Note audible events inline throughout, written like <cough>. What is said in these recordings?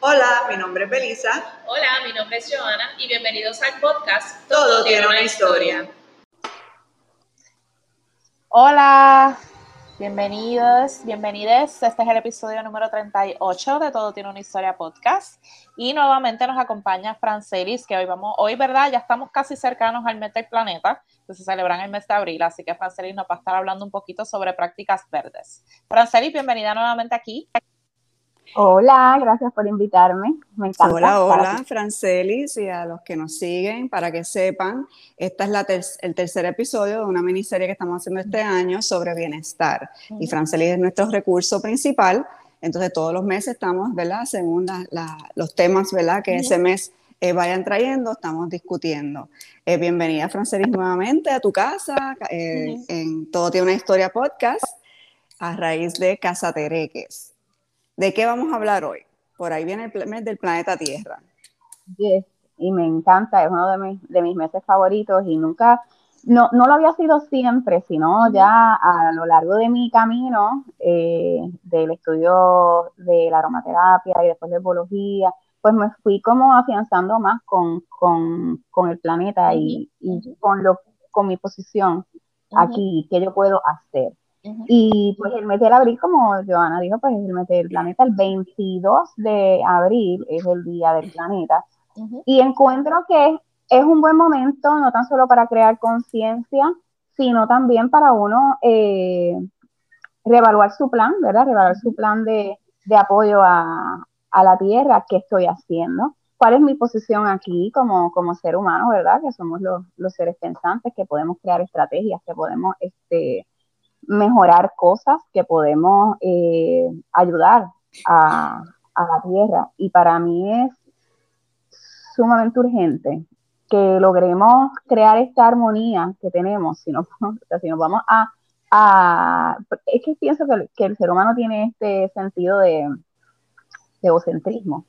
Hola, mi nombre es Belisa. Hola, mi nombre es Joana y bienvenidos al podcast Todo, tiene una historia. Hola, bienvenidos, bienvenides. Este es el episodio número 38 de Todo tiene una historia podcast. Y nuevamente nos acompaña Francelis, que hoy vamos, hoy, ¿verdad? Ya estamos casi cercanos al mes del planeta, que se celebra en el mes de abril, así que Francelis nos va a estar hablando un poquito sobre prácticas verdes. Francelis, bienvenida nuevamente aquí. Hola, gracias por invitarme. Me encanta. Hola, hola, Francelis, y a los que nos siguen, para que sepan, este es la el tercer episodio de una miniserie que estamos haciendo este año sobre bienestar. Y Francelis es nuestro recurso principal. Entonces, todos los meses estamos, ¿verdad? Según los temas, ¿verdad? Que ese mes eh, vayan trayendo, estamos discutiendo. Eh, bienvenida, Francelis, nuevamente a tu casa. Eh, en Todo tiene una historia podcast a raíz de Casa Tereques. ¿De qué vamos a hablar hoy? Por ahí viene el mes del planeta Tierra. Yes, y me encanta, es uno de mis, de mis meses favoritos y nunca, no, no lo había sido siempre, sino ya a lo largo de mi camino eh, del estudio de la aromaterapia y después de biología, pues me fui como afianzando más con, el planeta y, con, lo, con mi posición aquí, qué yo puedo hacer. Y pues el mes de abril, como Joana dijo, pues el mes del planeta, el 22 de abril es el día del planeta. Y encuentro que es un buen momento, no tan solo para crear conciencia, sino también para uno eh, reevaluar su plan, ¿verdad? Reevaluar su plan de, apoyo a, la tierra, qué estoy haciendo, cuál es mi posición aquí como, como ser humano, ¿verdad? Que somos los, los seres pensantes, que podemos crear estrategias, que podemos este, mejorar cosas que podemos eh, ayudar a, la tierra. Y para mí es sumamente urgente que logremos crear esta armonía que tenemos, si, no, <laughs> si nos vamos a, Es que pienso que, el ser humano tiene este sentido de, de egocentrismo,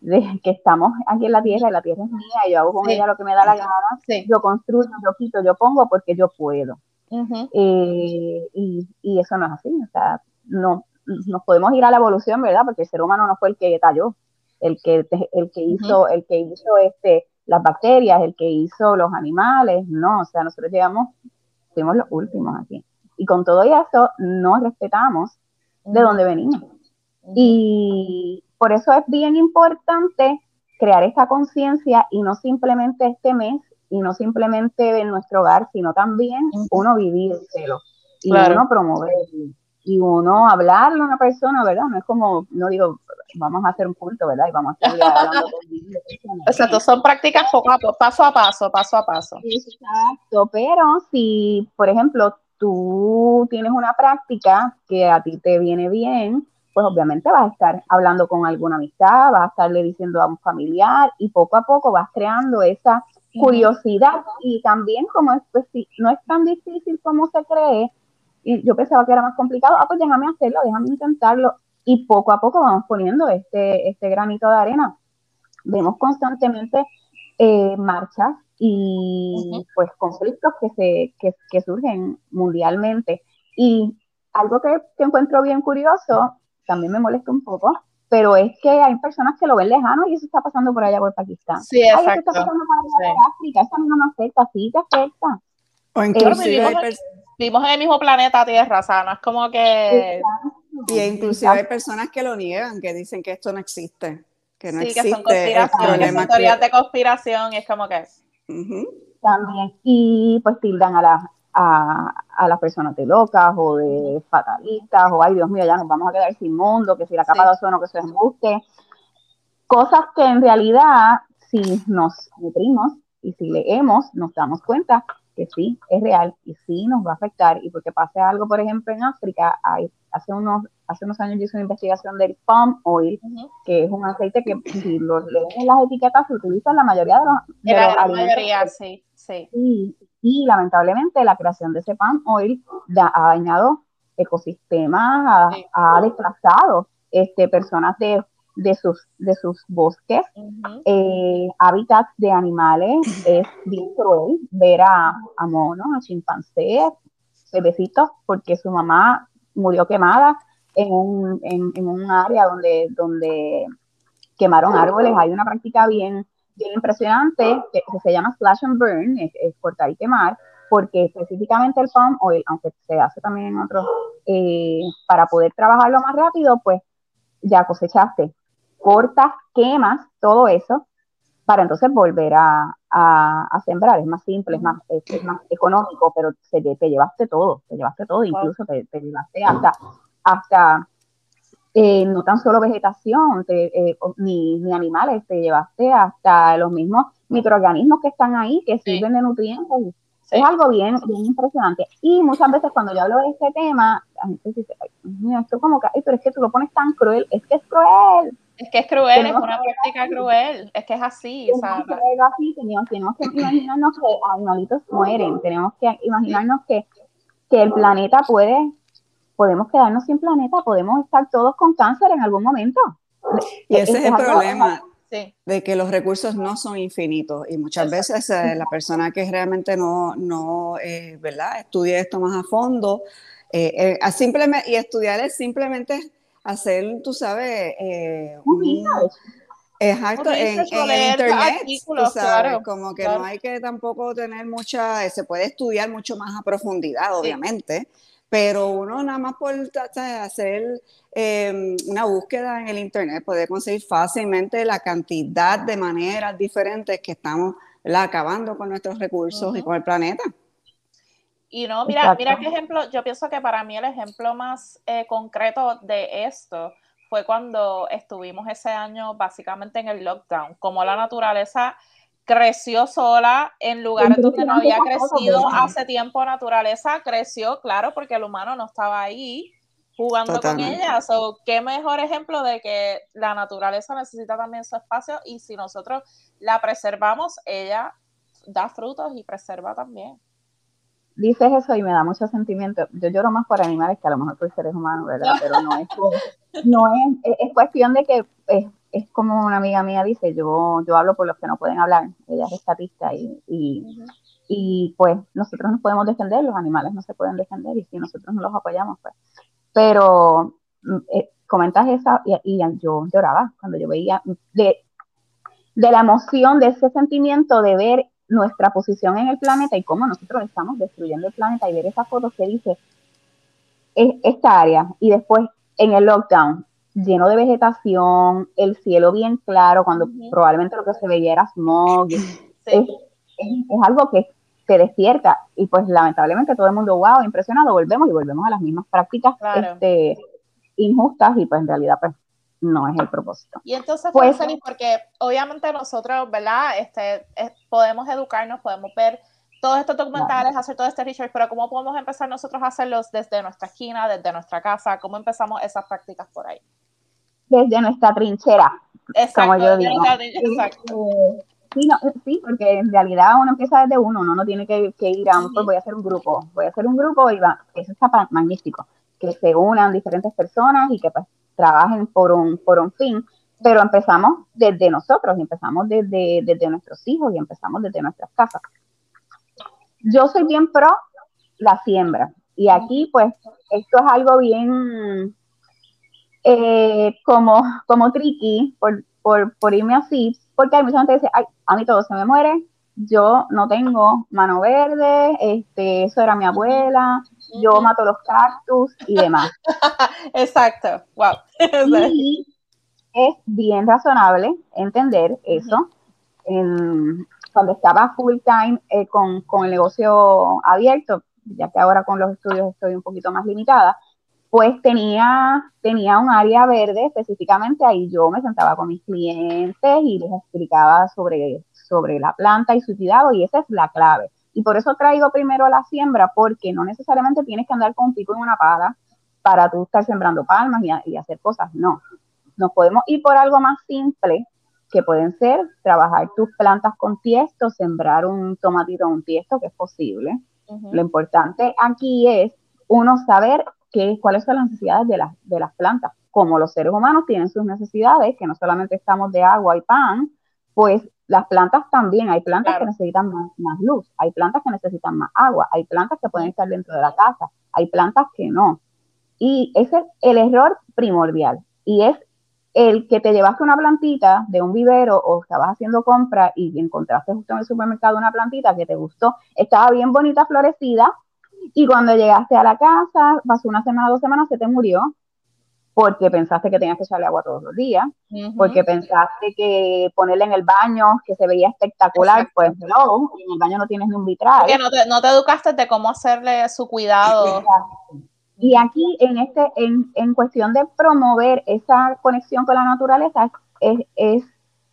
de que estamos aquí en la tierra y la tierra es mía y yo hago con ella lo que me da la gana, yo construyo, yo quito, yo pongo porque yo puedo. Eh, y, eso no es así, o sea, no, nos podemos ir a la evolución, ¿verdad? Porque el ser humano no fue el que talló, el que, el que hizo, el que hizo este, las bacterias, el que hizo los animales, no, o sea, nosotros llegamos, fuimos los últimos aquí. Y con todo eso, no respetamos de dónde venimos. Y por eso es bien importante crear esta conciencia y no simplemente este mes y no simplemente en nuestro hogar, sino también uno vivírselo y uno promoverlo y uno hablarle a una persona, ¿verdad? No es como, no digo, vamos a hacer un punto, ¿verdad? Y vamos a estar <laughs> hablando con Exacto, son prácticas poco a poco, paso a paso, paso a paso. Exacto, pero si, por ejemplo, tú tienes una práctica que a ti te viene bien, pues obviamente vas a estar hablando con alguna amistad, vas a estarle diciendo a un familiar y poco a poco vas creando esa curiosidad y también como es, pues, no es tan difícil como se cree, y yo pensaba que era más complicado, ah, pues déjame hacerlo, déjame intentarlo, y poco a poco vamos poniendo este, este granito de arena. Vemos constantemente eh, marchas y pues conflictos que, se, que, que, surgen mundialmente. Y algo que, que encuentro bien curioso, también me molesta un poco, pero es que hay personas que lo ven lejano y eso está pasando por allá por Pakistán. Sí, exacto. Ay, eso está pasando por allá por África, eso no me afecta, sí te afecta. O inclusive vivimos, en el mismo planeta Tierra, o sea, no es como que... Y inclusive hay personas que lo niegan, que dicen que esto no existe, que no sí, existe. que son conspiraciones, teorías de conspiración, y es como que... También, y pues tildan a la, a, las personas de locas o de fatalistas o ay Dios mío, ya nos vamos a quedar sin mundo, que si la capa de ozono que se embuste. Cosas que en realidad, si nos nutrimos y si leemos, nos damos cuenta que sí, es real y sí nos va a afectar. Y porque pase algo, por ejemplo, en África, hay, hace, unos, hace unos años yo hice una investigación del palm oil, que es un aceite que si lo leen en las etiquetas se utiliza en la mayoría de los, de la mayoría, sí, sí. Y, y lamentablemente la creación de ese palm oil ha dañado ecosistemas, ha, desplazado este, personas de, de, sus, de sus bosques, eh, hábitats de animales. Es bien cruel ver a, a monos, a chimpancés, bebecitos, porque su mamá murió quemada en un, en, un área donde, donde quemaron árboles. Hay una práctica bien, bien impresionante que, se llama slash and burn, es, cortar y quemar, porque específicamente el palm oil, aunque se hace también en otros, eh, para poder trabajarlo más rápido, pues ya cosechaste, cortas, quemas, todo eso, para entonces volver a, sembrar. Es más simple, es más, es, más económico, pero se, te, llevaste todo, te llevaste todo, incluso te, llevaste hasta, hasta eh, no tan solo vegetación, eh, ni, ni, animales, te llevaste hasta los mismos microorganismos que están ahí, que sirven de nutrientes. Es algo bien, bien impresionante. Y muchas veces cuando yo hablo de este tema, la gente dice, esto como que, pero es que tú lo pones tan cruel, es que es cruel. Es que es cruel, es una práctica cruel, es que es así. Tenemos, o sea, que así tenemos, tenemos, que imaginarnos que animalitos mueren, tenemos que imaginarnos que, que el planeta puede, podemos quedarnos sin planeta, podemos estar todos con cáncer en algún momento. Y ese es, el problema. de que los recursos no son infinitos y muchas veces eh, la persona que realmente no, no eh, ¿verdad? estudia esto más a fondo eh, simplemente, y estudiar es simplemente hacer, tú sabes, eh, Exacto, en, en internet, tú sabes, como que no hay que tampoco tener mucha, se puede estudiar mucho más a profundidad, obviamente, pero uno nada más por hacer em, una búsqueda en el internet puede conseguir fácilmente la cantidad de maneras diferentes que estamos acabando con nuestros recursos y con el planeta. Y no, mira, mira qué ejemplo, yo pienso que para mí el ejemplo más eh, concreto de esto fue cuando estuvimos ese año básicamente en el lockdown, como la naturaleza creció sola en lugares donde no había crecido hace tiempo naturaleza, creció, claro, porque el humano no estaba ahí jugando con ella. So, qué mejor ejemplo de que la naturaleza necesita también su espacio y si nosotros la preservamos, ella da frutos y preserva también dices eso y me da mucho sentimiento. Yo lloro más por animales que a lo mejor por seres humanos, ¿verdad? Pero no es, no es, es cuestión de que es, es, como una amiga mía dice, yo, yo hablo por los que no pueden hablar, ella es estatista y, y, y pues nosotros nos podemos defender, los animales no se pueden defender y si nosotros no los apoyamos, pues. Pero mm, eh, comentas esa y, y, yo lloraba cuando yo veía de, de la emoción, de ese sentimiento de ver nuestra posición en el planeta y cómo nosotros estamos destruyendo el planeta y ver esas fotos que dice esta área. Y después en el lockdown lleno de vegetación, el cielo bien claro, cuando probablemente lo que se veía era smog, es, algo que se despierta y pues lamentablemente todo el mundo, wow, impresionado, volvemos y volvemos a las mismas prácticas este, injustas y pues en realidad pues no es el propósito. Y entonces, pues, porque obviamente nosotros, ¿verdad? Este, podemos educarnos, podemos ver todos estos documentales, hacer todo este research, pero ¿cómo podemos empezar nosotros a hacerlos desde nuestra esquina, desde nuestra casa? ¿Cómo empezamos esas prácticas por ahí? Desde nuestra trinchera, como yo digo. Exacto. Sí, sí, porque en realidad uno empieza desde uno, uno no tiene que, ir a un, pues voy a hacer un grupo, voy a hacer un grupo y va, eso está magnífico, que se unan diferentes personas y que pues trabajen por un, por un fin, pero empezamos desde nosotros, y empezamos desde, desde nuestros hijos y empezamos desde nuestras casas. Yo soy bien pro la siembra y aquí pues esto es algo bien eh, como, como tricky por, por, por, irme así, porque hay mucha gente que dice, ay, a mí todo se me muere, yo no tengo mano verde, este, eso era mi abuela, yo mato los cactus y demás. <laughs> Exacto, wow. <laughs> y es bien razonable entender eso. cuando estaba full time eh, con, el negocio abierto, ya que ahora con los estudios estoy un poquito más limitada, pues tenía, tenía un área verde específicamente, ahí yo me sentaba con mis clientes y les explicaba sobre, sobre la planta y su cuidado, y esa es la clave. Y por eso traigo primero la siembra, porque no necesariamente tienes que andar con un pico y una pala para tú estar sembrando palmas y, hacer cosas. No. Nos podemos ir por algo más simple, que pueden ser trabajar tus plantas con tiesto, sembrar un tomatito un tiesto, que es posible. Lo importante aquí es uno saber qué, cuáles son las necesidades de las, de las plantas. Como los seres humanos tienen sus necesidades, que no solamente estamos de agua y pan, pues las plantas también, hay plantas que necesitan más, luz, hay plantas que necesitan más agua, hay plantas que pueden estar dentro de la casa, hay plantas que no. Y ese es el error primordial. Y es el que te llevaste una plantita de un vivero o estabas haciendo compra y encontraste justo en el supermercado una plantita que te gustó, estaba bien bonita, florecida, y cuando llegaste a la casa, pasó una semana, dos semanas, se te murió, porque pensaste que tenías que echarle agua todos los días, porque pensaste que ponerle en el baño, que se veía espectacular, pues no, en el baño no tienes ni un vitral. Porque no te, no te educaste de cómo hacerle su cuidado. Y aquí, en, este, en, en cuestión de promover esa conexión con la naturaleza, es, es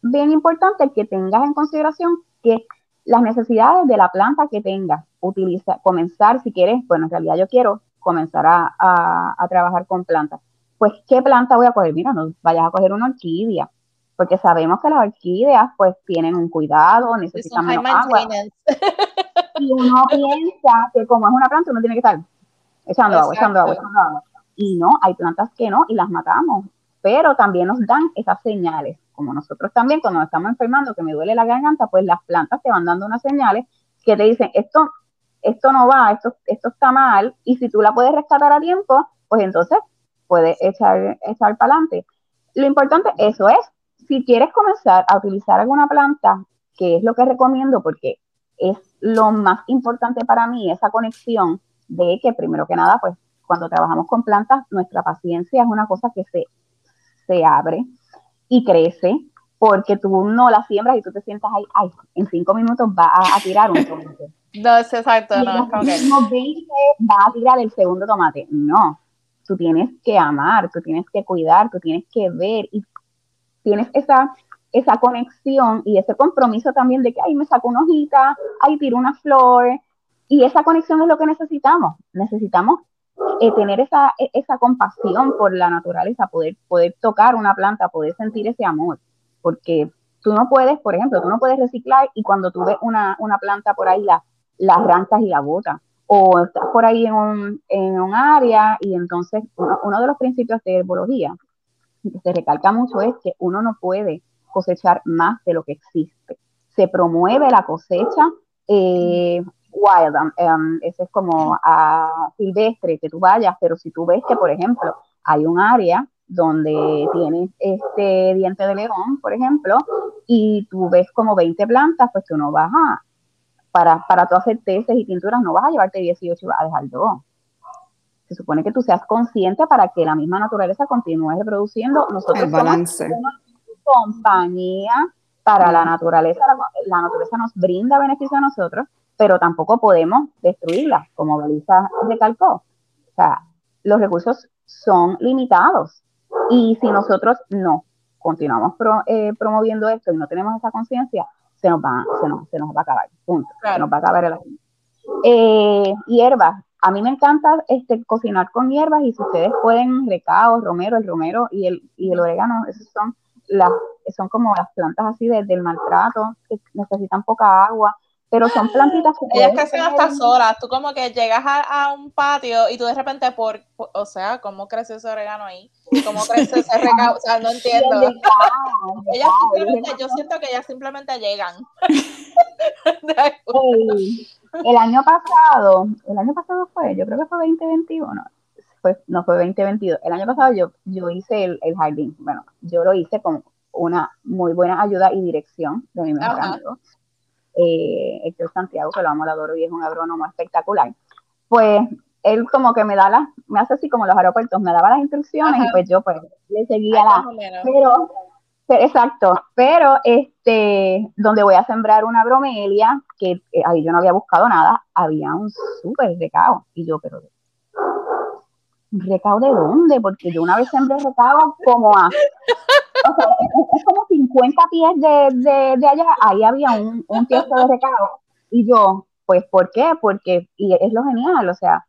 bien importante que tengas en consideración que las necesidades de la planta que tengas, utiliza, comenzar si quieres, bueno, en realidad yo quiero comenzar a, a, trabajar con plantas. Pues, ¿qué planta voy a coger? Mira, no vayas a coger una orquídea, porque sabemos que las orquídeas pues tienen un cuidado, necesitan menos agua. <laughs> Y uno piensa que como es una planta, uno tiene que estar echando agua, echando agua, echando agua. Y no, hay plantas que no y las matamos, pero también nos dan esas señales, como nosotros también cuando nos estamos enfermando, que me duele la garganta, pues las plantas te van dando unas señales que te dicen, esto, esto no va, esto, esto está mal, y si tú la puedes rescatar a tiempo, pues entonces puedes echar, echar para adelante. Lo importante, eso es, si quieres comenzar a utilizar alguna planta, que es lo que recomiendo, porque es lo más importante para mí, esa conexión de que primero que nada, pues cuando trabajamos con plantas, nuestra paciencia es una cosa que se, se abre y crece porque tú no la siembras y tú te sientas ahí, ay, en cinco minutos va a, tirar un tomate. <laughs> No, es exacto. no, va a tirar el segundo tomate. No, tú tienes que amar, tú tienes que cuidar, tú tienes que ver y tienes esa, esa conexión y ese compromiso también de que, ay, me saco una hojita, ay, tiro una flor, y esa conexión es lo que necesitamos. Necesitamos eh, tener esa, e, esa compasión por la naturaleza, poder, poder tocar una planta, poder sentir ese amor. Porque tú no puedes, por ejemplo, tú no puedes reciclar y cuando tú ves una, una planta por ahí, la, la arrancas y la botas. O estás por ahí en un, en un área y entonces uno, uno de los principios de herbología que se recalca mucho es que uno no puede cosechar más de lo que existe. Se promueve la cosecha eh, wild, um, um, ese es como a silvestre, que tú vayas, pero si tú ves que, por ejemplo, hay un área donde tienes este diente de león, por ejemplo, y tú ves como 20 plantas, pues tú no vas a, para, para tú hacer tesis y pinturas, no vas a llevarte 18 y vas a dejar dos. Se supone que tú seas consciente para que la misma naturaleza continúe reproduciendo. Nosotros balance. somos una compañía para la naturaleza. la naturaleza nos brinda beneficio a nosotros, pero tampoco podemos destruirlas, como Belisa recalcó. O sea, los recursos son limitados y si nosotros no continuamos eh, promoviendo esto y no tenemos esa conciencia, se nos va, se nos, se nos va a acabar, punto. Se nos va a acabar el asunto. Eh, hierbas, a mí me encanta este, cocinar con hierbas y si ustedes pueden, recao, romero, el romero y el, y el orégano, esos son las, son como las plantas así del maltrato, que necesitan poca agua, pero son plantitas que ellas crecen hasta solas tú como que llegas a, un patio y tú de repente por, o sea cómo crece ese orégano ahí cómo crece ese <laughs> recao o sea no entiendo. <laughs> ellas simplemente yo siento que ellas simplemente llegan. <laughs> El, año pasado el año pasado fue yo creo que fue 2021 fue, no fue 2022 el año pasado yo yo hice el, jardín. Bueno yo lo hice con una muy buena ayuda y dirección de mi mejor amigo eh, Héctor Santiago, que lo amo, lo adoro y es un agrónomo espectacular, pues él como que me da las, me hace así como los aeropuertos, me daba las instrucciones y pues yo pues le seguía la, pero, exacto, pero este, donde voy a sembrar una bromelia, que eh, ahí yo no había buscado nada, había un súper recao, y yo, pero ¿recao de dónde? Porque yo una vez sembré recao como a es como 50 pies de, de, allá, ahí había un, un tiesto de recado. Y yo, pues, ¿por qué? Porque, y es lo genial, o sea,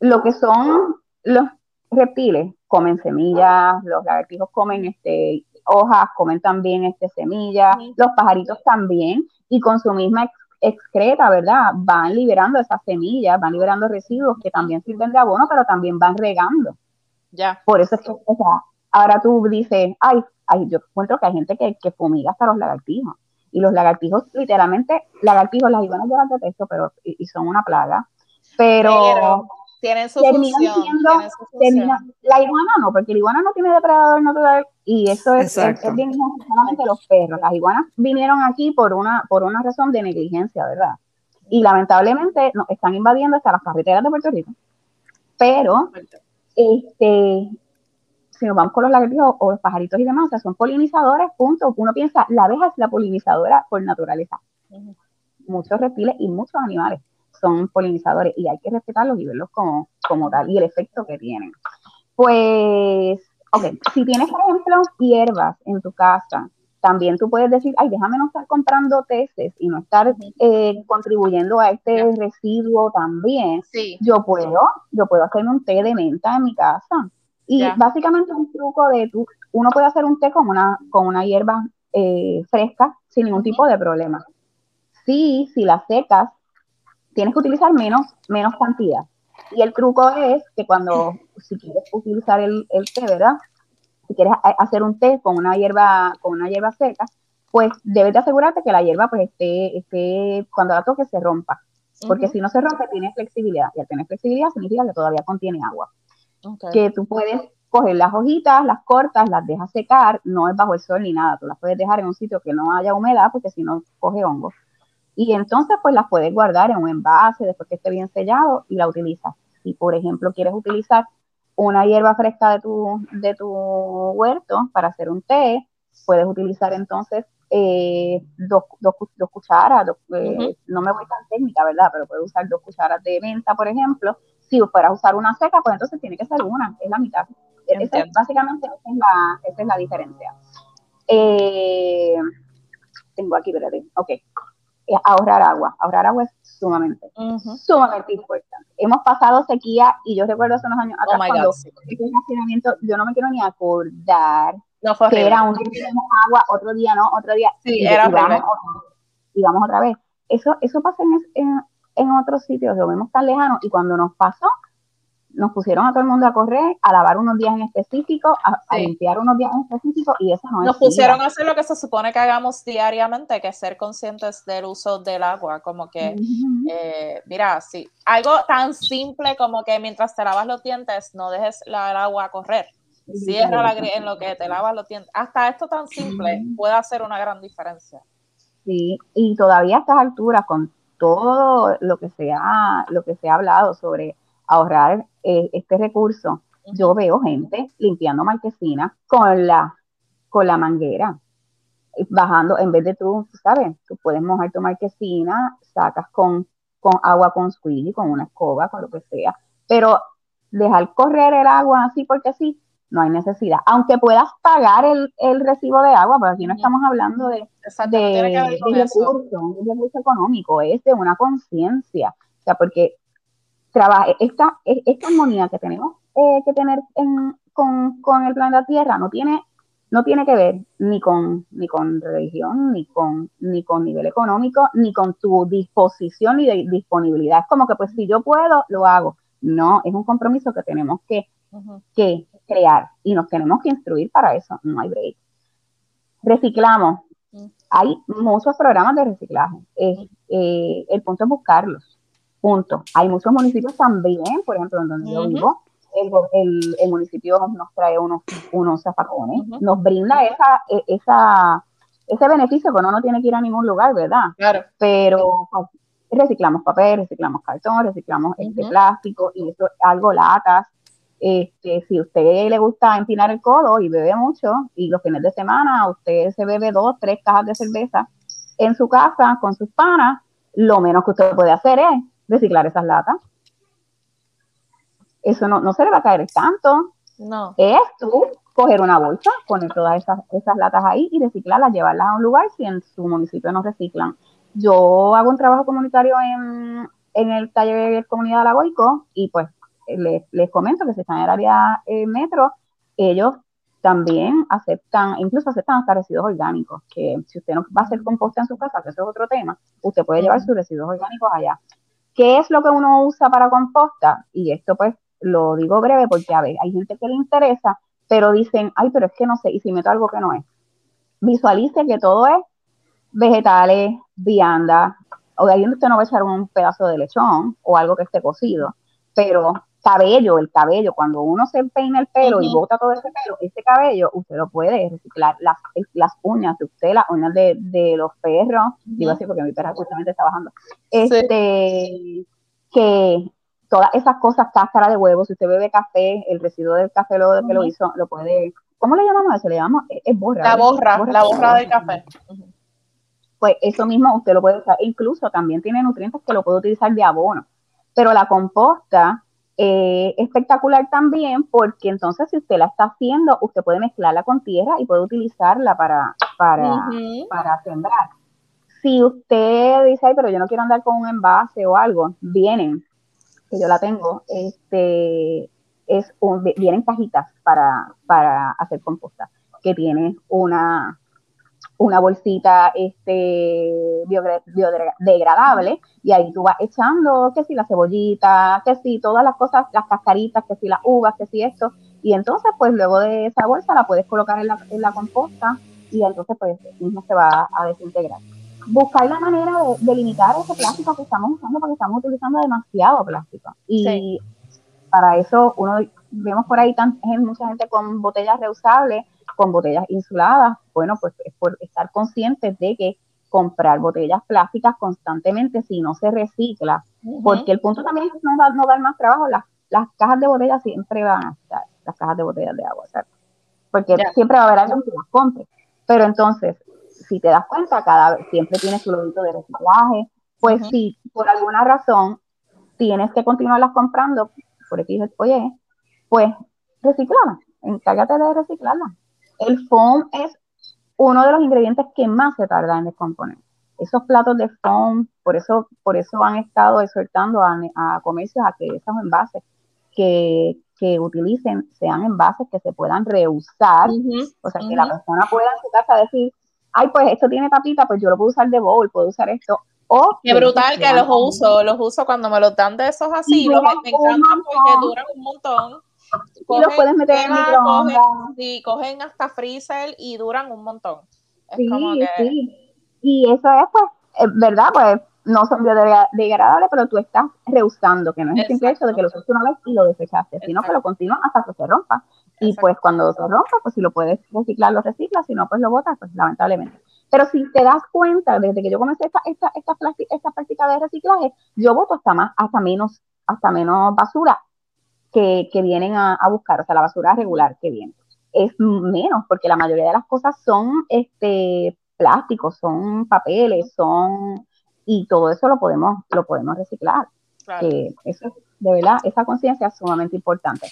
lo que son los reptiles, comen semillas, los lagartijos comen este, hojas, comen también este, semillas, los pajaritos también, y con su misma excreta, ¿verdad? Van liberando esas semillas, van liberando residuos que también sirven de abono, pero también van regando. Ya. Por eso es que, o sea, ahora tú dices, ay, yo encuentro que hay gente que, que fumiga hasta los lagartijos. Y los lagartijos, literalmente, lagartijos, las iguanas yo las detesto, pero, y, son una plaga. Pero, tienen su función. la iguana no, porque la iguana no tiene depredador natural y eso es, es, bien solamente los perros. Las iguanas vinieron aquí por una, por una razón de negligencia, ¿verdad? Y lamentablemente nos están invadiendo hasta las carreteras de Puerto Rico. Pero, este, si nos vamos con los lagartijos o los pajaritos y demás, o sea, son polinizadores, punto. Uno piensa, la abeja es la polinizadora por naturaleza. Muchos reptiles y muchos animales son polinizadores y hay que respetarlos y verlos como, como tal y el efecto que tienen. Pues, ok, si tienes, por ejemplo, hierbas en tu casa, también tú puedes decir, ay, déjame no estar comprando teces y no estar eh, contribuyendo a este residuo también. Sí. Yo puedo, yo puedo hacerme un té de menta en mi casa. Y básicamente un truco de tú, uno puede hacer un té con una, con una hierba eh, fresca sin ningún tipo de problema. Sí, si la secas, tienes que utilizar menos, menos cantidad. Y el truco es que cuando, si quieres utilizar el, el té, ¿verdad? Si quieres hacer un té con una hierba, con una hierba seca, pues debes de asegurarte que la hierba pues esté, esté cuando la toques se rompa. Porque si no se rompe, tiene flexibilidad. Y al tener flexibilidad significa que todavía contiene agua. Que tú puedes coger las hojitas, las cortas, las dejas secar, no es bajo el sol ni nada. Tú las puedes dejar en un sitio que no haya humedad, porque si no coge hongo. Y entonces pues las puedes guardar en un envase después que esté bien sellado y la utilizas. Si por ejemplo quieres utilizar una hierba fresca de tu, de tu huerto para hacer un té, puedes utilizar entonces eh, dos, dos, cucharas, eh, no me voy tan técnica, ¿verdad? Pero puedes usar dos cucharas de menta, por ejemplo. Si fueras a usar una seca, pues entonces tiene que ser una, es la mitad. básicamente esa es, la, esa es la diferencia. Eh, tengo aquí, espérate, ok ahorrar agua. Ahorrar agua es sumamente, sumamente importante. Hemos pasado sequía y yo recuerdo hace unos años atrás oh cuando God, yo no me quiero ni acordar no fue que era un día tenemos agua, otro día no, otro día sí, y, era y vamos, y vamos otra vez. Eso, eso pasa en, en, en otros sitios, lo vemos tan lejano y cuando nos pasó, nos pusieron a todo el mundo a correr, a lavar unos días en específico, a, limpiar unos días en específico y eso no Nos pusieron a hacer lo que se supone que hagamos diariamente, que es ser conscientes del uso del agua, como que, eh, mira, sí, algo tan simple como que mientras te lavas los dientes no dejes la, el agua correr. Cierra la en lo que te lavas los dientes. Hasta esto tan simple puede hacer una gran diferencia. Sí, y todavía a estas alturas, con todo lo que se ha, lo que se ha hablado sobre ahorrar eh, este recurso, yo veo gente limpiando marquesinas con la, con la manguera, bajando, en vez de tú, ¿sabes? Tú puedes mojar tu marquesina, sacas con, con agua con squeegee, con una escoba, con lo que sea, pero dejar correr el agua así porque sí, no hay necesidad. Aunque puedas pagar el, el recibo de agua, porque aquí no estamos hablando de, de, de, recurso, un recurso económico, es de una conciencia. O sea, porque trabaja, esta, esta armonía que tenemos eh, que tener con, con, el planeta Tierra no tiene, no tiene que ver ni con, ni con religión, ni con, ni con nivel económico, ni con tu disposición ni de disponibilidad. Es como que pues si yo puedo, lo hago. No, es un compromiso que tenemos que, que crear y nos tenemos que instruir para eso. No hay break. Reciclamos. Hay muchos programas de reciclaje. Eh, el punto es buscarlos Punto. Hay muchos municipios también, por ejemplo, en donde yo vivo, el, el, municipio nos trae unos, unos zafacones, nos brinda esa, e, esa, ese beneficio que uno no tiene que ir a ningún lugar, ¿verdad? Claro. Pero pues, reciclamos papel, reciclamos cartón, reciclamos este plástico y eso algo latas. Este, si a usted le gusta empinar el codo y bebe mucho y los fines de semana usted se bebe dos, tres cajas de cerveza en su casa con sus panas, lo menos que usted puede hacer es reciclar esas latas. Eso no, no se le va a caer tanto. No. Es tú coger una bolsa, poner todas esas, esas latas ahí y reciclarlas, llevarlas a un lugar si en su municipio no reciclan. Yo hago un trabajo comunitario en, en el taller de comunidad de la Goico y pues les, les, comento que si están en el área eh, metro, ellos también aceptan, incluso aceptan hasta residuos orgánicos, que si usted no va a hacer composta en su casa, que eso es otro tema, usted puede llevar sus residuos orgánicos allá. ¿Qué es lo que uno usa para composta? Y esto pues lo digo breve porque, a ver, hay gente que le interesa, pero dicen, ay, pero es que no sé, y si meto algo que no es. Visualice que todo es vegetales, vianda, o de ahí usted no va a echar un pedazo de lechón o algo que esté cocido, pero cabello, el cabello, cuando uno se peina el pelo y bota todo ese pelo, ese cabello, usted lo puede reciclar. Las, las uñas de usted, las uñas de, de los perros, digo así porque mi perra justamente está bajando, este, que todas esas cosas, cáscara de huevos, si usted bebe café, el residuo del café lo, que lo hizo, lo puede, ¿cómo le llamamos eso? Le llamamos, es borra. La borra, la borra del café. Pues eso mismo usted lo puede usar, incluso también tiene nutrientes que lo puede utilizar de abono, pero la composta eh, espectacular también porque entonces si usted la está haciendo, usted puede mezclarla con tierra y puede utilizarla para, para, para sembrar. Si usted dice, Ay, pero yo no quiero andar con un envase o algo, vienen, que yo la tengo, este, es un, vienen cajitas para, para hacer composta, que tiene una, una bolsita este, biodegradable y ahí tú vas echando que si la cebollita, que si todas las cosas, las cascaritas, que si las uvas, que si esto. Y entonces pues luego de esa bolsa la puedes colocar en la, en la composta y entonces pues mismo se va a desintegrar. Buscar la manera de, limitar ese plástico que estamos usando porque estamos utilizando demasiado plástico. Y para eso uno vemos por ahí tan, mucha gente con botellas reusables con botellas insuladas, bueno, pues es por estar conscientes de que comprar botellas plásticas constantemente si no se recicla, porque el punto también es no, no dar más trabajo, las, las cajas de botellas siempre van a estar, las cajas de botellas de agua, ¿cierto? porque siempre va a haber alguien que las compre, pero entonces, si te das cuenta, cada vez siempre tienes tu de reciclaje, pues si por alguna razón tienes que continuarlas comprando, por aquí oye, pues reciclala, encárgate de reciclarla. El foam es uno de los ingredientes que más se tarda en descomponer. Esos platos de foam, por eso, por eso han estado exhortando a, comercios a que esos envases que, utilicen sean envases que se puedan reusar, o sea, que la persona pueda en su casa decir, ay, pues esto tiene tapita, pues yo lo puedo usar de bowl, puedo usar esto. O Qué brutal que los uso, los uso cuando me los dan de esos así, los, me encantan porque duran un montón y los puedes meter en microondas. Cogen, sí, cogen hasta freezer y duran un montón. sí, sí. Y eso es, pues, eh, ¿verdad? Pues no son biodegradables, pero tú estás rehusando, que no es el simple hecho de que lo usaste una vez y lo desechaste, sino que lo continúas hasta que se rompa. Y pues cuando se rompa, pues si lo puedes reciclar, lo reciclas, si no, pues lo botas, pues lamentablemente. Pero si te das cuenta, desde que yo comencé esta, esta, esta, esta práctica de reciclaje, yo voto hasta más, hasta menos, hasta menos basura que, vienen a, buscar, o sea, la basura regular que viene. Es menos, porque la mayoría de las cosas son este, plásticos, son papeles, son y todo eso lo podemos, lo podemos reciclar. Que eso, de verdad, esa conciencia es sumamente importante.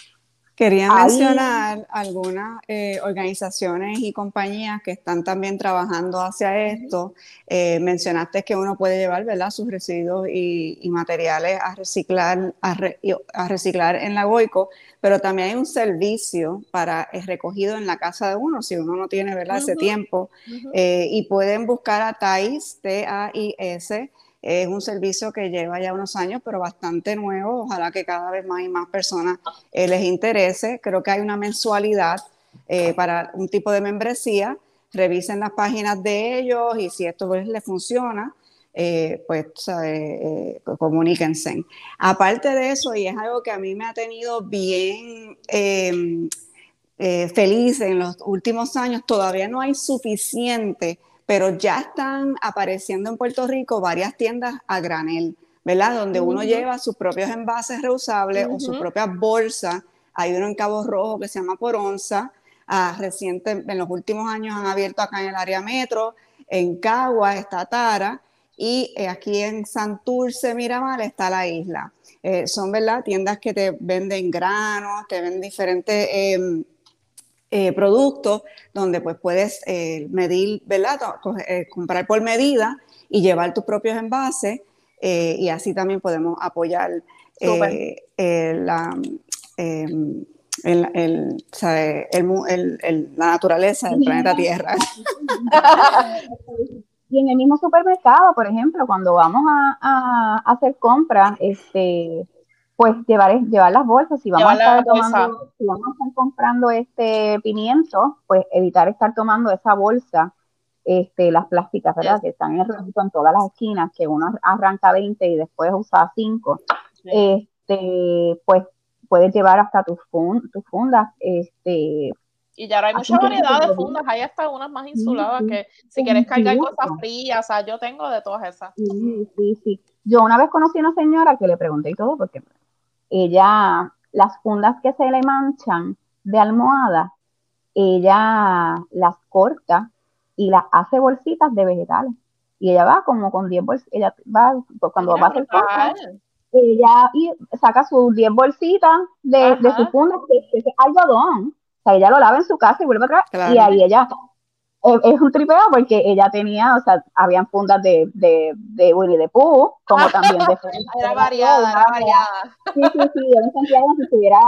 Quería mencionar algunas eh, organizaciones y compañías que están también trabajando hacia esto. Eh, mencionaste que uno puede llevar ¿verdad? sus residuos y, materiales a reciclar, a, reciclar en la Goico, pero también hay un servicio para el recogido en la casa de uno, si uno no tiene ¿verdad? ese tiempo. Eh, y pueden buscar a TAIS, T-A-I-S, es un servicio que lleva ya unos años, pero bastante nuevo. Ojalá que cada vez más y más personas eh, les interese. Creo que hay una mensualidad eh, para un tipo de membresía. Revisen las páginas de ellos y si esto pues, les funciona, eh, pues comuníquense. Aparte de eso, y es algo que a mí me ha tenido bien feliz en los últimos años, todavía no hay suficiente pero ya están apareciendo en Puerto Rico varias tiendas a granel, ¿verdad? Donde uno lleva sus propios envases reusables o su propia bolsa. Hay uno en Cabo Rojo que se llama Por Onza. Ah, reciente, en los últimos años han abierto acá en el área metro. En Cagua está Tara. Y eh, aquí en Santurce, Miramar, está la isla. Eh, son, ¿verdad? Tiendas que te venden granos, te venden diferentes em, eh, productos donde pues puedes eh, medir, ¿verdad? Eh, comprar por medida y llevar tus propios envases y así también podemos apoyar la, la naturaleza del planeta Tierra. <laughs> Y en el mismo supermercado, por ejemplo, cuando vamos a, a hacer compras, este, pues llevar, llevar las bolsas, si vamos, a estar tomando, si vamos a estar comprando este pimiento, pues evitar estar tomando esa bolsa, este, las plásticas, ¿verdad? Que están en el en todas las esquinas, que uno arranca 20 y después usa 5. Este, pues puedes llevar hasta tus, tus fundas, este, y ya ahora hay mucha variedad de fundas, hay hasta unas más insuladas que si quieres cargar cosas frías, o sea, yo tengo de todas esas. Sí, sí, sí. Yo una vez conocí a una señora que le pregunté y todo, porque ella, las fundas que se le manchan de almohada, ella las corta y las hace bolsitas de vegetales. Y ella va como con 10 bolsitas, ella va, cuando va a hacer cosas, ella y saca sus 10 bolsitas de, de su funda, que, que es algodón, ella lo lava en su casa y vuelve atrás. Y ahí ella es un tripeo porque ella tenía, o sea, habían fundas de, de, de Winnie the Pooh, como <laughs> también de Era variada, era variada. Sí, sí, sí, yo me sentía como si estuviera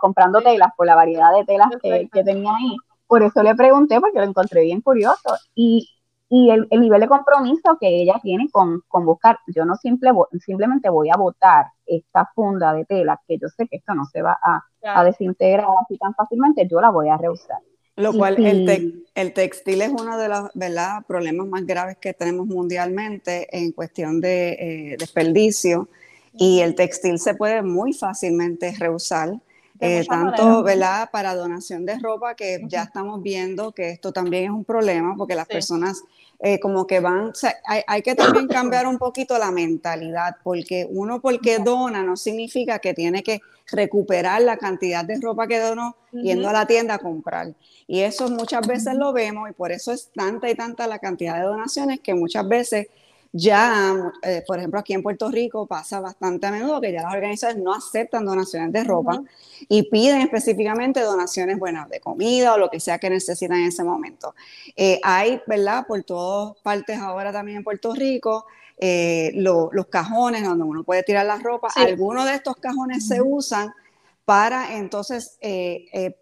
comprando telas por la variedad de telas que, que, tenía ahí. Por eso le pregunté, porque lo encontré bien curioso. Y, y el, el, nivel de compromiso que ella tiene con, con buscar, yo no simple, simplemente voy a botar esta funda de tela, que yo sé que esto no se va a, a desintegrar así tan fácilmente, yo la voy a rehusar. Lo cual el, el, textil es uno de los ¿verdad? problemas más graves que tenemos mundialmente en cuestión de eh, desperdicio y el textil se puede muy fácilmente reusar. Eh, tanto ¿verdad? para donación de ropa que ya estamos viendo que esto también es un problema porque las personas eh, como que van, hay, hay, que también cambiar un poquito la mentalidad porque uno porque dona no significa que tiene que recuperar la cantidad de ropa que donó yendo a la tienda a comprar. Y eso muchas veces lo vemos y por eso es tanta y tanta la cantidad de donaciones que muchas veces ya, eh, por ejemplo, aquí en Puerto Rico pasa bastante a menudo que ya las organizaciones no aceptan donaciones de ropa y piden específicamente donaciones buenas de comida o lo que sea que necesitan en ese momento. Eh, hay, ¿verdad? Por todas partes ahora también en Puerto Rico, eh, los cajones donde uno puede tirar la ropa. Algunos de estos cajones se usan para entonces eh, eh,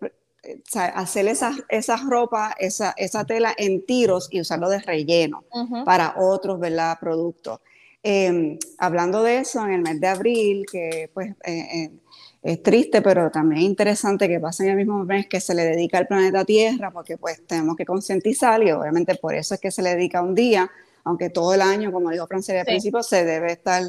hacer esas esa ropa, esa, esa, tela en tiros y usarlo de relleno para otros ¿verdad? productos. Em, hablando de eso, en el mes de abril, que pues es triste, pero también interesante que pase en el mismo mes que se le dedica al planeta Tierra, porque pues tenemos que concientizar y obviamente por eso es que se le dedica un día aunque todo el año, como dijo Francia al principio, se debe estar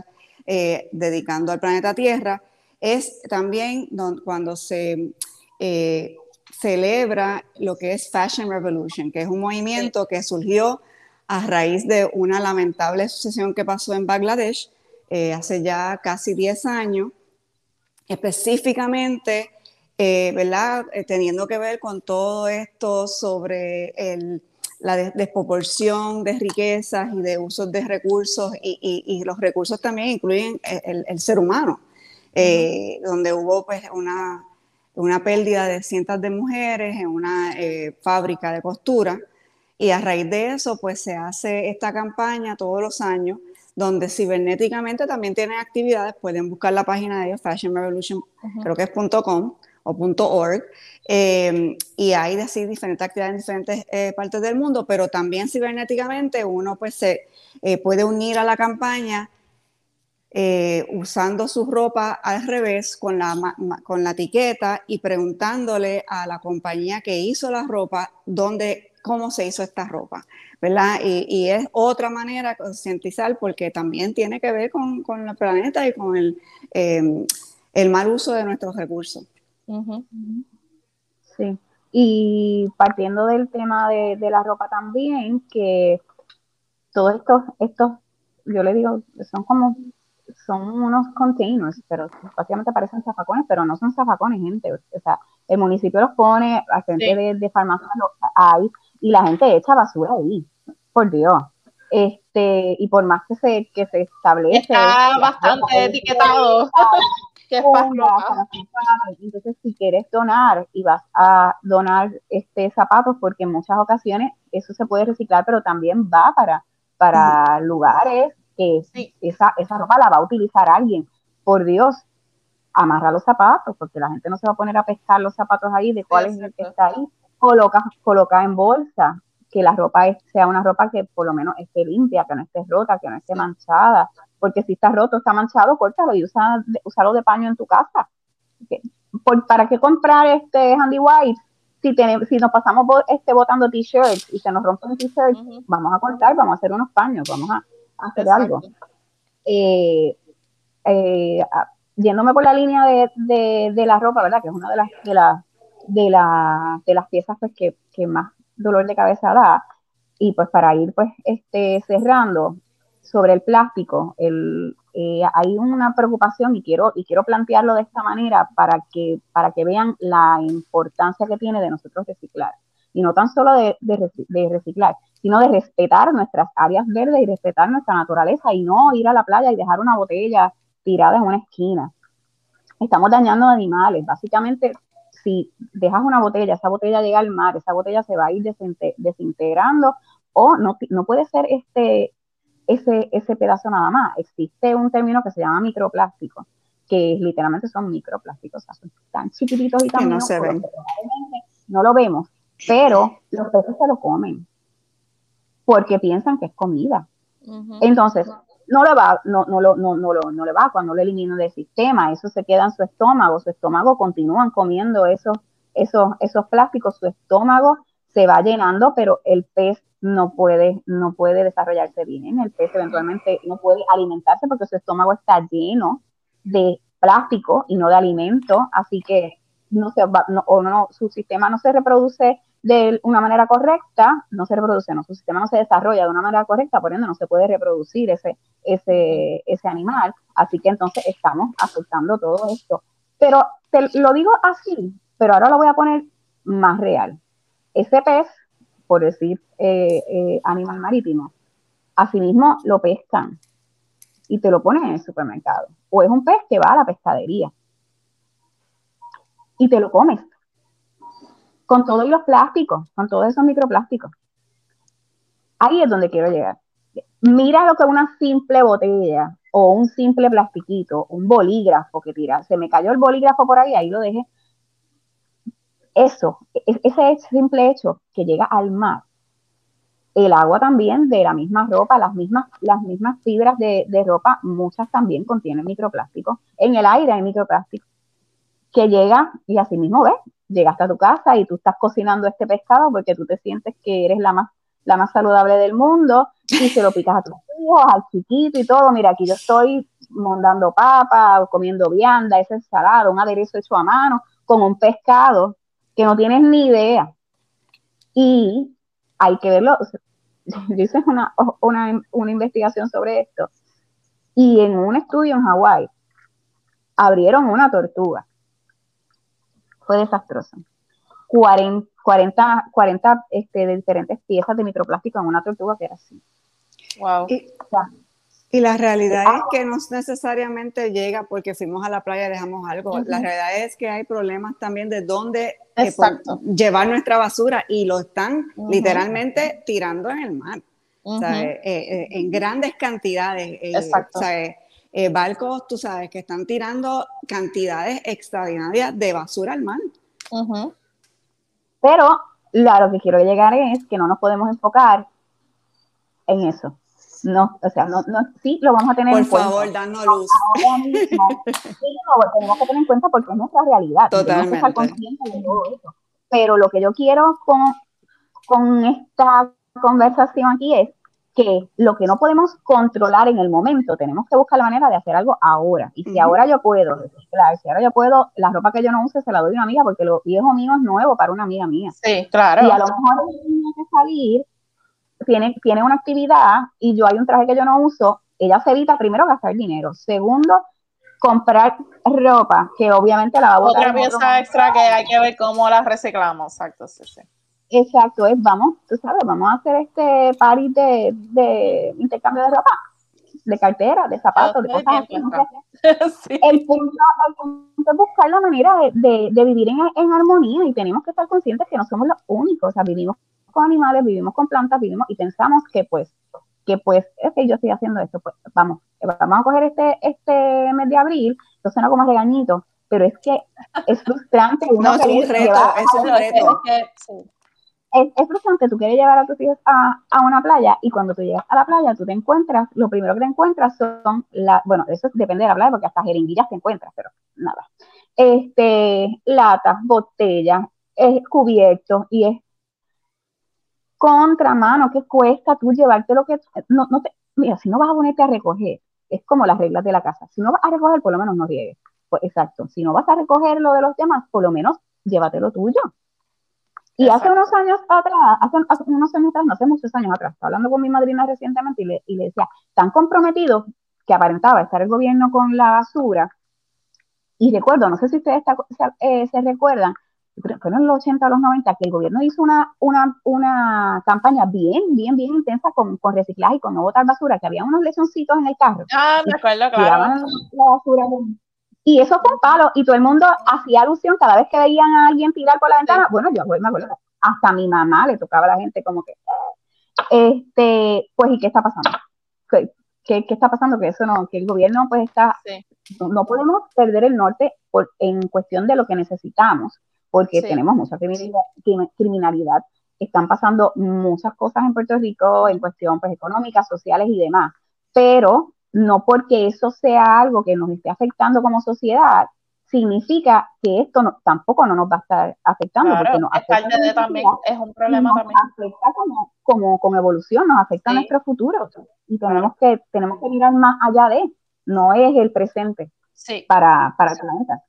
eh, dedicando al planeta Tierra, es también cuando se eh, celebra lo que es Fashion Revolution, que es un movimiento que surgió a raíz de una lamentable sucesión que pasó en Bangladesh eh, hace ya casi 10 años, específicamente, ¿verdad? teniendo que ver con todo esto sobre el la desproporción de riquezas y de usos de recursos y, los recursos también incluyen el, ser humano, eh, donde hubo pues una, una, pérdida de cientos de mujeres en una eh, fábrica de costura. Y a raíz de eso pues se hace esta campaña todos los años donde cibernéticamente también tienen actividades, pueden buscar la página de ellos, Fashion Revolution, creo que es .com, o .org, em, y hay así diferentes actividades en diferentes eh, partes del mundo, pero también cibernéticamente uno pues se eh, puede unir a la campaña eh, usando su ropa al revés con la, con la etiqueta y preguntándole a la compañía que hizo la ropa dónde, cómo se hizo esta ropa. ¿verdad? Y, es otra manera de concientizar porque también tiene que ver con, con el planeta y con el, em, el mal uso de nuestros recursos. Sí. Y partiendo del tema de, la ropa también, que todos estos, estos, yo le digo, son como, son unos containers, pero básicamente parecen zafacones, pero no son zafacones, gente. O sea, el municipio los pone, a gente de, de farmacia hay, y la gente echa basura ahí, por Dios. Este, y por más que se, que se establece. Está bastante etiquetado. <laughs> Entonces, si quieres donar y vas a donar este zapatos, porque en muchas ocasiones eso se puede reciclar, pero también va para, para lugares que esa, esa ropa la va a utilizar alguien. Por Dios, amarra los zapatos, porque la gente no se va a poner a pescar los zapatos ahí, de cuál es el que está ahí. Coloca, coloca en bolsa, que la ropa sea una ropa que por lo menos esté limpia, que no esté rota, que no esté manchada, porque si está roto, está manchado, córtalo y usa, usalo de paño en tu casa. ¿Para qué comprar este Handy White? Si, tenemos, si nos pasamos este botando t-shirts y se nos rompen t-shirts, vamos a cortar, vamos a hacer unos paños, vamos a, hacer algo. Eh, eh, yéndome por la línea de, de, la ropa, ¿verdad? Que es una de las, de, la, de, la, de las piezas pues, que, que, más dolor de cabeza da. Y pues para ir pues este, cerrando sobre el plástico, el, eh, hay una preocupación y quiero, y quiero plantearlo de esta manera para que, para que vean la importancia que tiene de nosotros reciclar. Y no tan solo de, de, reciclar, sino de respetar nuestras áreas verdes y respetar nuestra naturaleza y no ir a la playa y dejar una botella tirada en una esquina. Estamos dañando animales. Básicamente, si dejas una botella, esa botella llega al mar, esa botella se va a ir desintegrando o no, no puede ser este, ese, ese pedazo nada más. Existe un término que se llama microplástico, que literalmente son microplásticos, o sea, son tan chiquititos y tan no se ven. No lo vemos, pero los peces se lo comen porque piensan que es comida. Entonces, no. le va, no, no, no, no, no, le va cuando lo elimino del sistema, eso se queda en su estómago, su estómago continúan comiendo esos, esos, esos plásticos, su estómago se va llenando, pero el pez no puede, no puede desarrollarse bien. El pez eventualmente no puede alimentarse porque su estómago está lleno de plástico y no de alimento, así que no se va, o no, su sistema no se reproduce de una manera correcta, no se reproduce, no, su sistema no se desarrolla de una manera correcta, por ende no se puede reproducir ese, ese, ese animal, así que entonces estamos afectando todo esto. Pero te lo digo así, pero ahora lo voy a poner más real. Ese pez por decir eh, eh, animal marítimo, asimismo lo pescan y te lo ponen en el supermercado. O es un pez que va a la pescadería y te lo comes con todos los plásticos, con todos esos microplásticos. Ahí es donde quiero llegar. Mira lo que una simple botella o un simple plastiquito, un bolígrafo que tira. Se me cayó el bolígrafo por ahí, ahí lo dejé eso, e-, ese simple hecho que llega al mar, el agua también de la misma ropa, las mismas, las mismas fibras de, ropa, muchas también contienen microplástico. En el aire hay microplástico que llega y así mismo ves, llegaste a tu casa y tú estás cocinando este pescado porque tú te sientes que eres la más, la más saludable del mundo y se lo picas a tus <laughs> hijos, al chiquito y todo. Mira, aquí yo estoy mondando papa, comiendo vianda, ese ensalada, un aderezo hecho a mano con un pescado que no tienes ni idea. Y hay que verlo. <laughs> Yo hice una, una, investigación sobre esto. Y en un estudio en Hawái, abrieron una tortuga. Fue desastroso. 40, 40, 40 este, de diferentes piezas de microplástico en una tortuga que era así. Wow. Y la realidad es que no necesariamente llega porque fuimos a la playa y dejamos algo. La realidad es que hay problemas también de dónde eh, llevar nuestra basura y lo están literalmente tirando en el mar. Eh, eh, en grandes cantidades. Exacto. Barcos, tú sabes, que están tirando cantidades extraordinarias de basura al mar. Pero lo que quiero llegar es que no nos podemos enfocar en eso no, o sea, no, no, sí lo vamos a tener en cuenta. Por favor, danos luz. Ahora mismo, <laughs> sí, lo tenemos que tener en cuenta porque es nuestra realidad. Totalmente. Que estar de todo eso. Pero lo que yo quiero con, con esta conversación aquí es que lo que no podemos controlar en el momento, tenemos que buscar la manera de hacer algo ahora. Y si ahora yo puedo claro, si ahora yo puedo, la ropa que yo no use se la doy a una amiga porque lo viejo mío es nuevo para una amiga mía. Sí, claro. Y a lo mejor tiene que salir tiene, tiene una actividad y yo hay un traje que yo no uso, ella se evita primero gastar dinero. Segundo, comprar ropa, que obviamente la va a botar. Otra pieza extra que hay que ver cómo la reciclamos, exacto, sí, sí. Exacto, es vamos, tú sabes, vamos a hacer este party de, de intercambio de ropa, de cartera, de zapatos, de cosas así. <laughs> el, punto, es buscar la manera de, de, vivir en, en, armonía y tenemos que estar conscientes que no somos los únicos, o sea, vivimos con animales, vivimos con plantas, vivimos y pensamos que pues, que pues, es que yo estoy haciendo esto, pues vamos, vamos a coger este, este mes de abril, esto suena como regañito, pero es que es frustrante. <laughs> Uno no, es un reto, es un reto. Es, es, frustrante, tú quieres llevar a tus hijos a, a, una playa y cuando tú llegas a la playa tú te encuentras, lo primero que te encuentras son, la, bueno, eso depende de la playa porque hasta jeringuillas te encuentras, pero nada. Este, latas, botellas, es cubiertos y es contramano, ¿qué cuesta tú llevarte lo que no, no te, mira, si no vas a ponerte a recoger es como las reglas de la casa. Si no vas a recoger, por lo menos no riegues. Pues, exacto. Si no vas a recoger lo de los demás, por lo menos llévatelo tuyo. Y hace unos años atrás, hace, unos años atrás, no hace muchos años atrás, estaba hablando con mi madrina recientemente y le, y le decía, tan comprometidos que aparentaba estar el gobierno con la basura. Y recuerdo, no sé si ustedes eh, se recuerdan, fueron en los 80 o los 90, que el gobierno hizo una, una, una campaña bien, bien, bien intensa con, con, reciclaje y con no botar basura, que había unos lechoncitos en el carro. Ah, me acuerdo, claro. La basura y eso fue un palo, y todo el mundo hacía alusión cada vez que veían a alguien tirar por la ventana. Bueno, yo me acuerdo, hasta a mi mamá le tocaba a la gente como que, este, pues, ¿y qué está pasando? ¿Qué, qué, está pasando? Que eso no, que el gobierno pues está, no, podemos perder el norte por, en cuestión de lo que necesitamos porque tenemos mucha criminalidad, están pasando muchas cosas en Puerto Rico en cuestión pues, económica, sociales y demás, pero no porque eso sea algo que nos esté afectando como sociedad, significa que esto tampoco no nos va a estar afectando. porque nos afecta también es un problema también. afecta como, como, con evolución, nos afecta a nuestro futuro. Y tenemos que, tenemos que mirar más allá de, no es el presente para, para el planeta.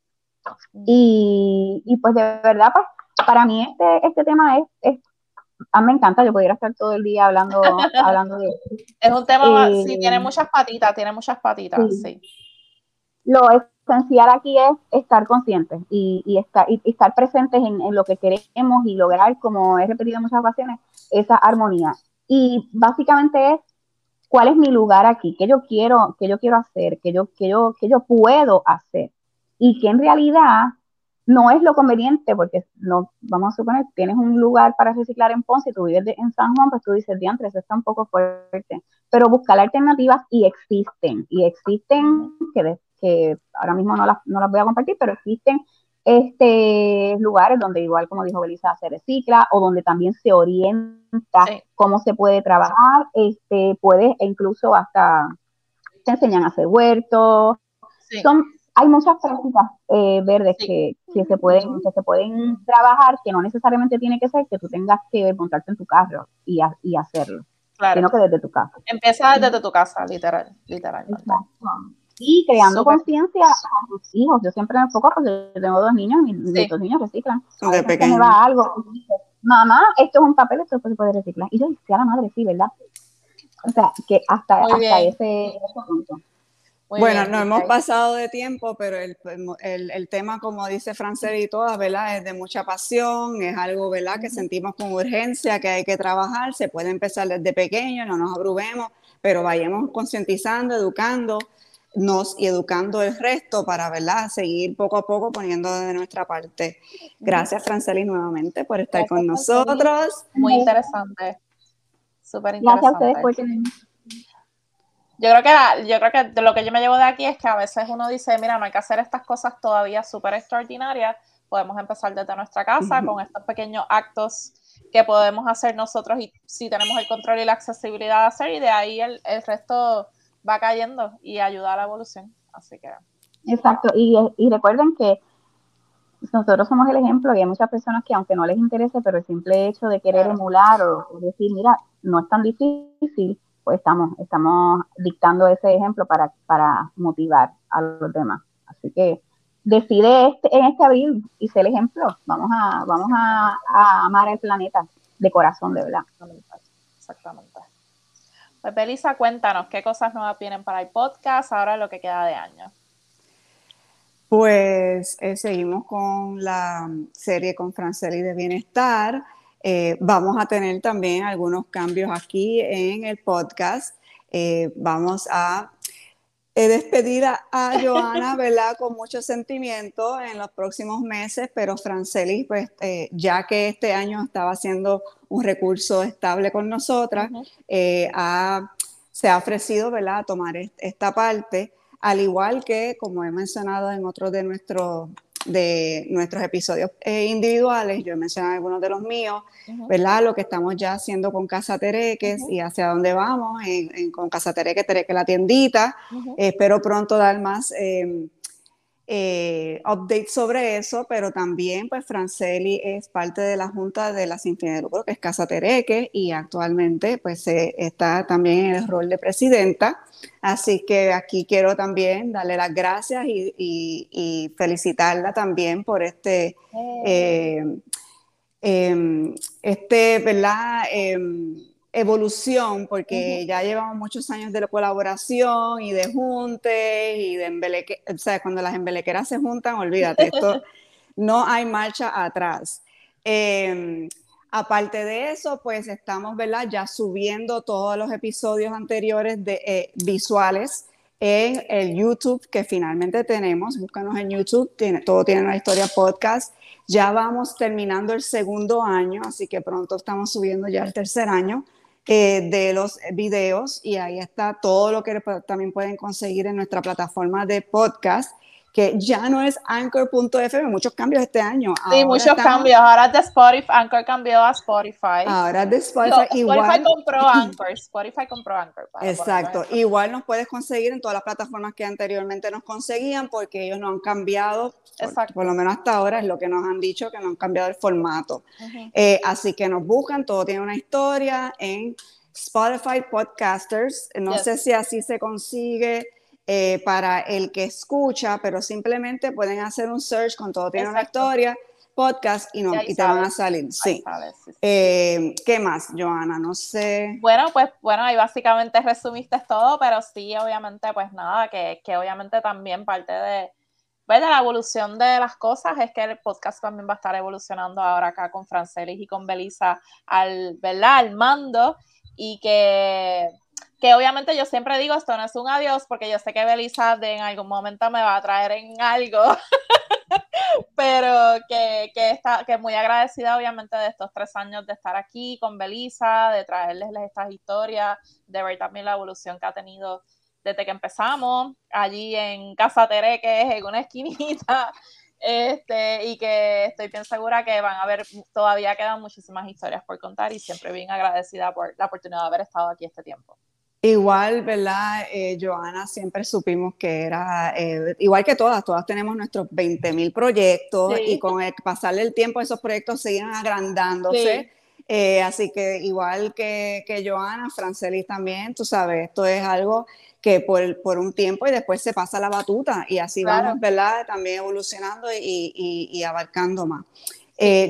Y, y, pues de verdad, pues, para mí este, este tema es, es, a mí me encanta, yo pudiera estar todo el día hablando, <laughs> hablando de Es un tema, sí, eh, tiene muchas patitas, tiene muchas patitas, sí. Lo esencial aquí es estar conscientes y, y estar, y, estar presentes en, en, lo que queremos y lograr, como he repetido en muchas ocasiones, esa armonía. Y básicamente es cuál es mi lugar aquí, qué yo quiero, qué yo quiero hacer, qué yo, qué yo, qué yo puedo hacer y que en realidad no es lo conveniente, porque no, vamos a suponer, tienes un lugar para reciclar en Ponce y tú vives en San Juan, pues tú dices, diantre, eso está un poco fuerte. Pero buscar alternativas y existen, y existen, que, que ahora mismo no las, no las voy a compartir, pero existen este, lugares donde igual, como dijo Belisa, se recicla o donde también se orienta cómo se puede trabajar, este, puedes e incluso hasta te enseñan a hacer huertos. Son hay muchas prácticas eh, verdes que, se pueden, que se pueden trabajar, que no necesariamente tiene que ser que tú tengas que montarte en tu carro y, y hacerlo, sino que desde tu casa. Empieza desde tu casa, literal, literalmente. Y creando conciencia a tus hijos. Yo siempre me enfoco porque yo tengo dos niños y mis dos niños reciclan. De pequeño. me va algo. Mamá, esto es un papel, esto se puede reciclar. Y yo, si a la madre, sí, ¿verdad? O sea, que hasta, hasta ese, ese punto bueno, no hemos pasado de tiempo, pero el, el, tema, como dice Francel y todas, ¿verdad? Es de mucha pasión, es algo, ¿verdad? Que sentimos con urgencia, que hay que trabajar, se puede empezar desde pequeño, no nos abrumemos, pero vayamos concientizando, educándonos y educando el resto para, ¿verdad? Seguir poco a poco poniendo de nuestra parte. Gracias, Franceli, nuevamente por estar con nosotros. Muy interesante. Súper interesante. Gracias a ustedes por yo creo que yo creo que lo que yo me llevo de aquí es que a veces uno dice, mira, no hay que hacer estas cosas todavía súper extraordinarias, podemos empezar desde nuestra casa con estos pequeños actos que podemos hacer nosotros y si tenemos el control y la accesibilidad de hacer y de ahí el, el resto va cayendo y ayuda a la evolución. Así que... Exacto, y, y recuerden que nosotros somos el ejemplo y hay muchas personas que aunque no les interese, pero el simple hecho de querer emular o decir, mira, no es tan difícil, pues estamos, estamos dictando ese ejemplo para, para motivar a los demás. Así que decide este, en este abril y sé el ejemplo. Vamos a, vamos a, amar el planeta de corazón, de verdad. Exactamente. Pues Belisa, cuéntanos qué cosas nuevas vienen para el podcast ahora lo que queda de año. Pues eh, seguimos con la serie con Franceli de Bienestar. Eh, vamos a tener también algunos cambios aquí en el podcast. Eh, vamos a eh, despedir a, <laughs> Joana, ¿verdad? Con mucho sentimiento en los próximos meses, pero Franceli, pues ya que este año estaba haciendo un recurso estable con nosotras, se ha ofrecido, ¿verdad?, a tomar esta parte, al igual que, como he mencionado en otros de nuestros de nuestros episodios eh, individuales, yo he mencionado algunos de los míos, ¿verdad? Lo que estamos ya haciendo con Casa Tereques y hacia dónde vamos con Casa Tereques, Tereques la tiendita. espero pronto dar más em, eh, updates sobre eso, pero también pues Franceli es parte de la Junta de la Sin de Lucro, que es Casa Tereque, y actualmente pues está también en el rol de presidenta. Así que aquí quiero también darle las gracias y, felicitarla también por este, eh, em, este, ¿verdad? Evolución, porque ya llevamos muchos años de colaboración y de juntes y de embeleque, o sea, cuando las embelequeras se juntan, olvídate, esto <laughs> no hay marcha atrás. Em, aparte de eso, pues estamos, ¿verdad? Ya subiendo todos los episodios anteriores de eh, visuales en el YouTube que finalmente tenemos. Búscanos en YouTube, tiene, todo tiene una historia podcast. Ya vamos terminando el segundo año, así que pronto estamos subiendo ya el tercer año. Eh, de los videos y ahí está todo lo que también pueden conseguir en nuestra plataforma de podcast que ya no es anchor.fm, muchos cambios este año. Sí, muchos cambios. Ahora es de Spotify, Anchor cambió a Spotify. Ahora es de Spotify. igual, Spotify compró Anchor. Spotify compró Anchor. Exacto. Igual nos puedes conseguir en todas las plataformas que anteriormente nos conseguían porque ellos no han cambiado, Exacto. Por, lo menos hasta ahora es lo que nos han dicho, que no han cambiado el formato. Eh, así que nos buscan, todo tiene una historia en Spotify Podcasters. No sé si así se consigue eh, para el que escucha, pero simplemente pueden hacer un search con todo tiene una historia, podcast y, no, y, te van a salir. Sí. Eh, ¿Qué más, Joana? No sé. Bueno, pues bueno, ahí básicamente resumiste todo, pero sí, obviamente, pues nada, que, que obviamente también parte de, pues, de la evolución de las cosas es que el podcast también va a estar evolucionando ahora acá con Francelis y con Belisa al, ¿verdad? al mando y que que obviamente yo siempre digo esto no es un adiós porque yo sé que Belisa en algún momento me va a traer en algo, <laughs> pero que, que, está, que muy agradecida obviamente de estos tres años de estar aquí con Belisa, de traerles estas historias, de ver también la evolución que ha tenido desde que empezamos allí en Casa Tere, que es en una esquinita. <laughs> Este, y que estoy bien segura que van a haber, todavía quedan muchísimas historias por contar y siempre bien agradecida por la oportunidad de haber estado aquí este tiempo. Igual, ¿verdad? Eh, Joana, siempre supimos que era, eh, igual que todas, todas tenemos nuestros 20 mil proyectos y con el pasarle el tiempo esos proyectos siguen agrandándose. Eh, así que igual que, que Joana, Francelis también, tú sabes, esto es algo que por, por, un tiempo y después se pasa la batuta y así vamos, ¿verdad? También evolucionando y, y, y abarcando más.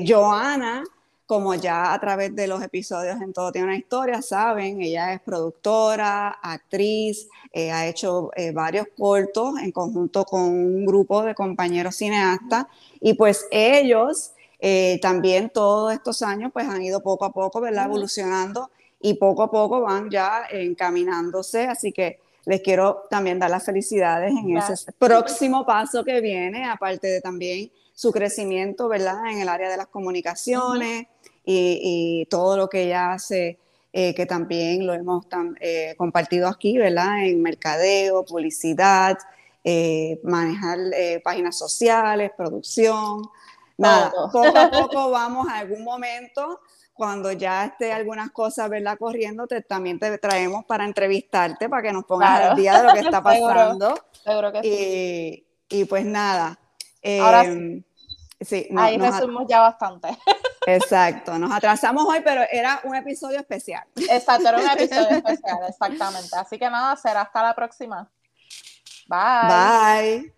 Joana como ya a través de los episodios en Todo tiene una historia, saben, ella es productora, actriz, eh, ha hecho eh, varios cortos en conjunto con un grupo de compañeros cineastas y pues ellos eh, también todos estos años pues han ido poco a poco, ¿verdad? Evolucionando y poco a poco van ya encaminándose, así que les quiero también dar las felicidades en ese próximo paso que viene, aparte de también su crecimiento, ¿verdad? En el área de las comunicaciones y, todo lo que ella hace, eh, que también lo hemos eh, compartido aquí, ¿verdad? En mercadeo, publicidad, eh, manejar páginas sociales, producción. Nada, <laughs> poco a poco vamos a algún momento cuando ya esté algunas cosas, ¿verdad? Corriendo, también te traemos para entrevistarte, para que nos pongas al día de lo que está <laughs> pasando. Seguro, que sí. Y pues nada. Ahora sí. Sí Ahí resumimos ya bastante. <laughs> Exacto, nos atrasamos hoy, pero era un episodio especial. Exacto, era un episodio <laughs> especial, exactamente. Así que nada, será hasta la próxima. Bye. Bye.